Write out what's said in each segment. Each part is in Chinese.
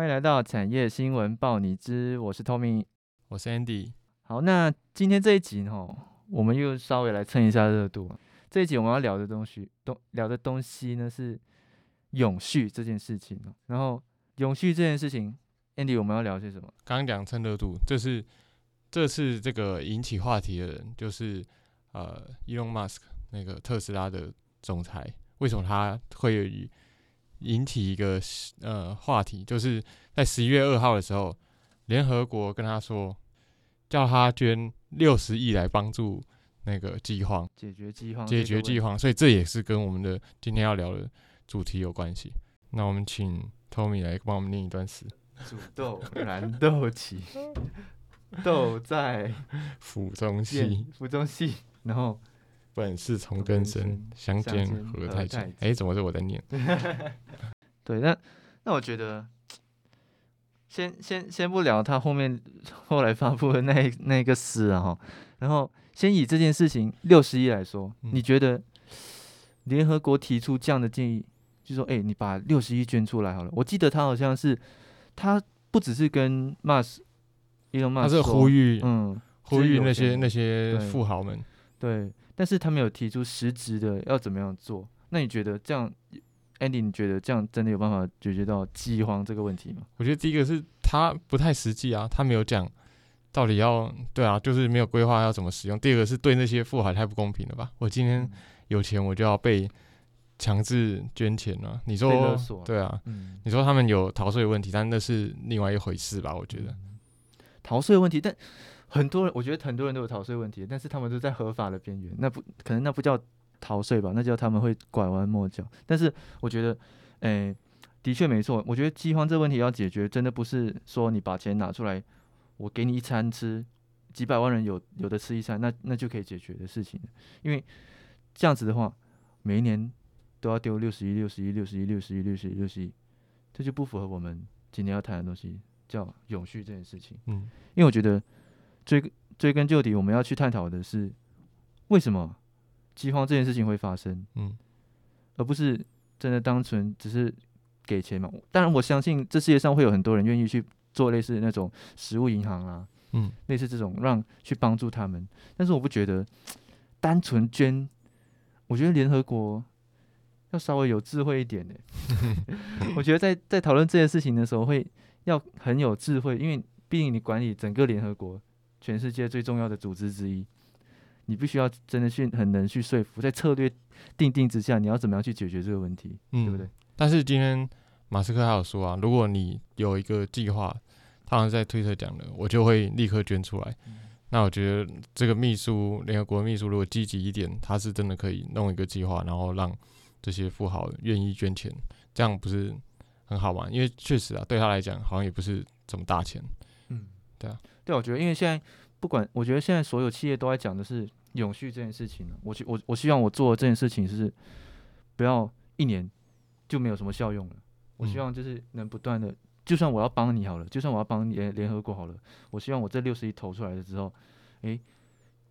欢迎来到产业新闻报你知，我是 Tommy，我是 Andy。好，那今天这一集哈，我们又稍微来蹭一下热度。这一集我们要聊的东西，东聊的东西呢是永续这件事情。然后永续这件事情，Andy，我们要聊些什么？刚刚讲蹭热度，这是这次这个引起话题的人，就是呃，Elon Musk 那个特斯拉的总裁，为什么他会？引起一个呃话题，就是在十一月二号的时候，联合国跟他说，叫他捐六十亿来帮助那个饥荒，解决饥荒，解决饥荒。所以这也是跟我们的今天要聊的主题有关系。那我们请 Tommy 来帮我们念一段诗：煮豆燃豆萁，豆在釜中泣，釜中泣，然后。本是从根生，相煎何太急。哎，怎么是我在念？对，那那我觉得，先先先不聊他后面 后来发布的那那个诗啊哈，然后先以这件事情六十一来说，你觉得联合国提出这样的建议，就说哎，你把六十一捐出来好了。我记得他好像是他不只是跟 Mas，伊隆马斯，他是呼吁，嗯，呼吁那些那些富豪们，对。但是他没有提出实质的要怎么样做，那你觉得这样，Andy，你觉得这样真的有办法解决到饥荒这个问题吗？我觉得第一个是他不太实际啊，他没有讲到底要对啊，就是没有规划要怎么使用。第二个是对那些富豪太不公平了吧？我今天有钱我就要被强制捐钱了，你说对啊？你说他们有逃税问题，但那是另外一回事吧？我觉得逃税问题，但。很多人，我觉得很多人都有逃税问题，但是他们都在合法的边缘，那不可能，那不叫逃税吧？那叫他们会拐弯抹角。但是我觉得，诶，的确没错。我觉得饥荒这问题要解决，真的不是说你把钱拿出来，我给你一餐吃，几百万人有有的吃一餐，那那就可以解决的事情。因为这样子的话，每一年都要丢六十亿、六十亿、六十亿、六十亿、六十亿、六十亿，这就不符合我们今天要谈的东西，叫永续这件事情。嗯，因为我觉得。追追根究底，我们要去探讨的是为什么饥荒这件事情会发生，嗯，而不是真的单纯只是给钱嘛。当然，我相信这世界上会有很多人愿意去做类似那种食物银行啊，嗯，类似这种让去帮助他们。但是我不觉得单纯捐，我觉得联合国要稍微有智慧一点的。我觉得在在讨论这件事情的时候，会要很有智慧，因为毕竟你管理整个联合国。全世界最重要的组织之一，你必须要真的去很能去说服，在策略定定之下，你要怎么样去解决这个问题，对不对？但是今天马斯克还有说啊，如果你有一个计划，他好像在推特讲的，我就会立刻捐出来。那我觉得这个秘书，联合国秘书如果积极一点，他是真的可以弄一个计划，然后让这些富豪愿意捐钱，这样不是很好吗？因为确实啊，对他来讲好像也不是这么大钱。嗯，对啊。对，我觉得，因为现在不管，我觉得现在所有企业都在讲的是永续这件事情我我我希望我做这件事情是不要一年就没有什么效用了。我希望就是能不断的，就算我要帮你好了，就算我要帮联联合国好了，我希望我这六十亿投出来了之后，诶，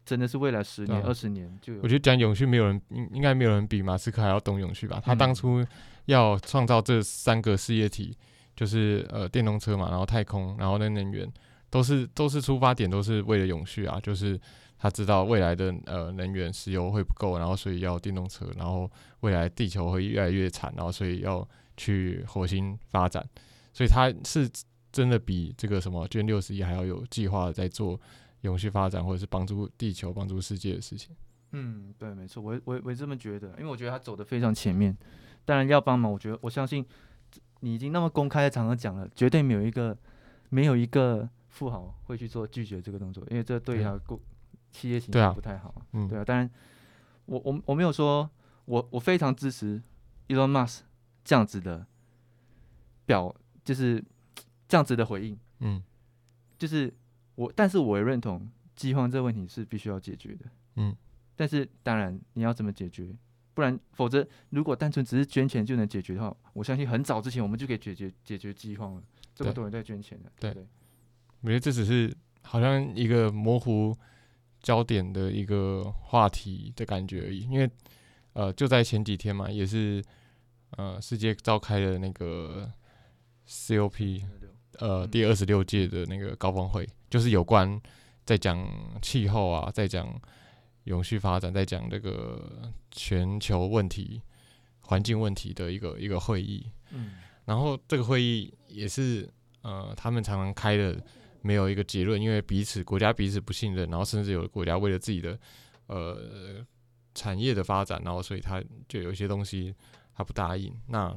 真的是未来十年、二十年就有。我觉得讲永续，没有人应应该没有人比马斯克还要懂永续吧？他当初要创造这三个事业体，就是呃电动车嘛，然后太空，然后那能源。都是都是出发点都是为了永续啊，就是他知道未来的呃能源石油会不够，然后所以要电动车，然后未来地球会越来越惨，然后所以要去火星发展，所以他是真的比这个什么捐六十亿还要有计划在做永续发展或者是帮助地球、帮助世界的事情。嗯，对，没错，我我我这么觉得，因为我觉得他走的非常前面，当然要帮忙，我觉得我相信你已经那么公开的场合讲了，绝对没有一个没有一个。富豪会去做拒绝这个动作，因为这对他公企业形象不太好。嗯，对啊。当然，我我我没有说，我我非常支持 Elon Musk 这样子的表，就是这样子的回应。嗯，就是我，但是我也认同饥荒这个问题是必须要解决的。嗯，但是当然你要怎么解决？不然，否则如果单纯只是捐钱就能解决的话，我相信很早之前我们就可以解决解决饥荒了。这么多人在捐钱的，对。我觉得这只是好像一个模糊焦点的一个话题的感觉而已，因为呃就在前几天嘛，也是呃世界召开的那个 COP 呃第二十六届的那个高峰会，就是有关在讲气候啊，在讲永续发展，在讲这个全球问题、环境问题的一个一个会议。嗯然后这个会议也是呃，他们常常开的没有一个结论，因为彼此国家彼此不信任，然后甚至有的国家为了自己的呃产业的发展，然后所以他就有一些东西他不答应。那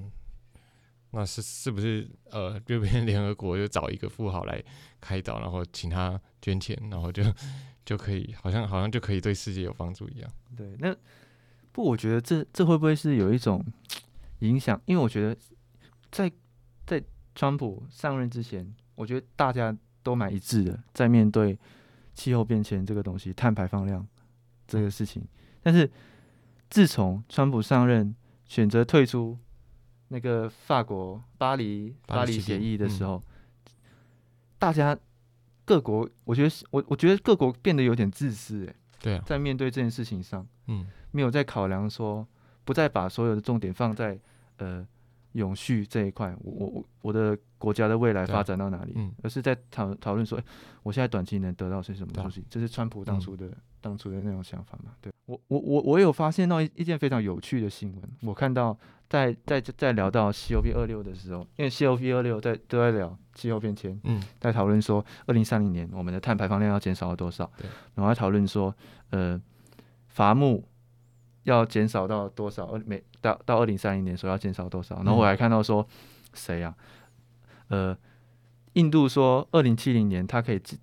那是是不是呃，这边联合国就找一个富豪来开导，然后请他捐钱，然后就 就可以好像好像就可以对世界有帮助一样。对，那不，我觉得这这会不会是有一种影响？因为我觉得在在川普上任之前，我觉得大家都蛮一致的，在面对气候变迁这个东西、碳排放量这个事情。但是自从川普上任，选择退出那个法国巴黎巴黎协议的时候，大家各国，我觉得我我觉得各国变得有点自私、欸，对啊，在面对这件事情上。嗯没有在考量说，不再把所有的重点放在呃永续这一块，我我我我的国家的未来发展到哪里，嗯而是在讨讨论说，诶我现在短期能得到些什么东西，这是川普当嗯初的、当初的那种想法嘛？对我我我我有发现到一一件非常有趣的新闻，我看到在在在聊到 COP 二六的时候，因为 COP 二六在都在聊气候变迁，嗯在讨论说，二零三零年我们的碳排放量要减少到多少？对，然后还讨论说，呃，伐木要减少到多少？二每到到二零三零年说要减少多少？然后我嗯还看到说，谁呀、呃，印度说二零七零年它可以降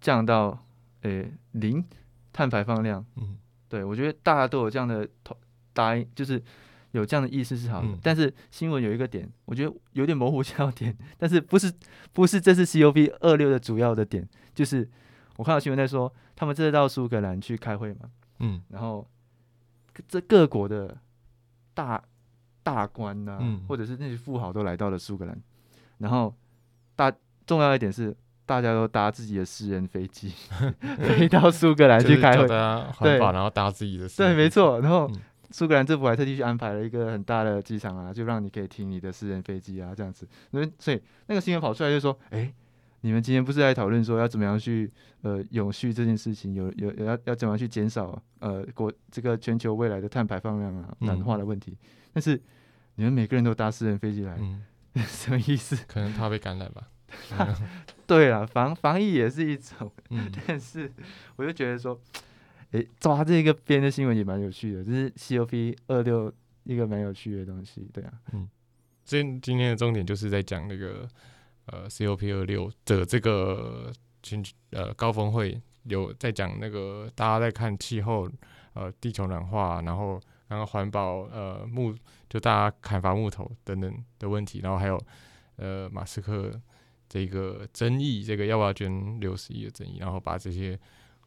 降到呃零碳排放量。嗯对我觉得大家都有这样的投答应，就是有这样的意思是好的。嗯但是新闻有一个点，我觉得有点模糊焦点，但是不是不是这是 COP 二六的主要的点，就是我看到新闻在说，他们这次到苏格兰去开会嘛，嗯然后这各国的大大官呐、嗯或者是那些富豪都来到了苏格兰，然后大重要一点是。大家都搭自己的私人飞机 飞到苏格兰去开会，对，然后搭自己的对，没错，然后嗯苏格兰政府还特地去安排了一个很大的机场啊，就让你可以停你的私人飞机啊，这样子。那所以那个新闻跑出来就说，哎、你们今天不是在讨论说要怎么样去呃永续这件事情，有有有要要怎么样去减少呃国这个全球未来的碳排放量啊、暖嗯化的问题？但是你们每个人都搭私人飞机来，嗯，什么意思？可能怕被感染吧。对啊，防防疫也是一种，嗯但是我就觉得说，诶，抓这个边的新闻也蛮有趣的，就是 COP 二六一个蛮有趣的东西，对啊，嗯今今天的重点就是在讲那个呃 COP 二六的这个群呃高峰会，有在讲那个大家在看气候呃地球暖化，然后然后环保呃木就大家砍伐木头等等的问题，然后还有呃马斯克这个争议，这个要不要捐六十亿的争议，然后把这些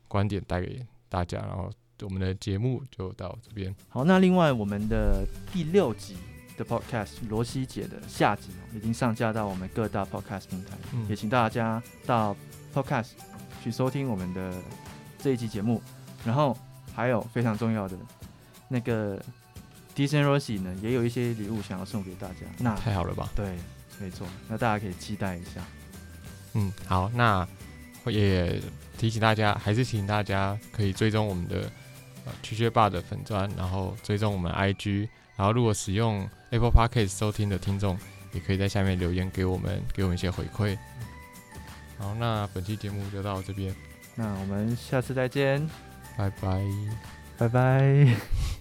观点带给大家，然后我们的节目就到这边。好，那另外我们的第六集的 Podcast 罗西姐的下集哦已经上架到我们各大 Podcast 平台，嗯也请大家到 Podcast 去收听我们的这一集节目。然后还有非常重要的那个 d i s n e Rosie 呢，也有一些礼物想要送给大家。那太好了吧？对，没错，那大家可以期待一下。嗯，好，那也提醒大家，还是提醒大家可以追踪我们的呃区学霸的粉砖，然后追踪我们 IG，然后如果使用 Apple Podcast 收听的听众，也可以在下面留言给我们，给我们一些回馈。好，那本期节目就到这边，那我们下次再见，拜拜。拜拜。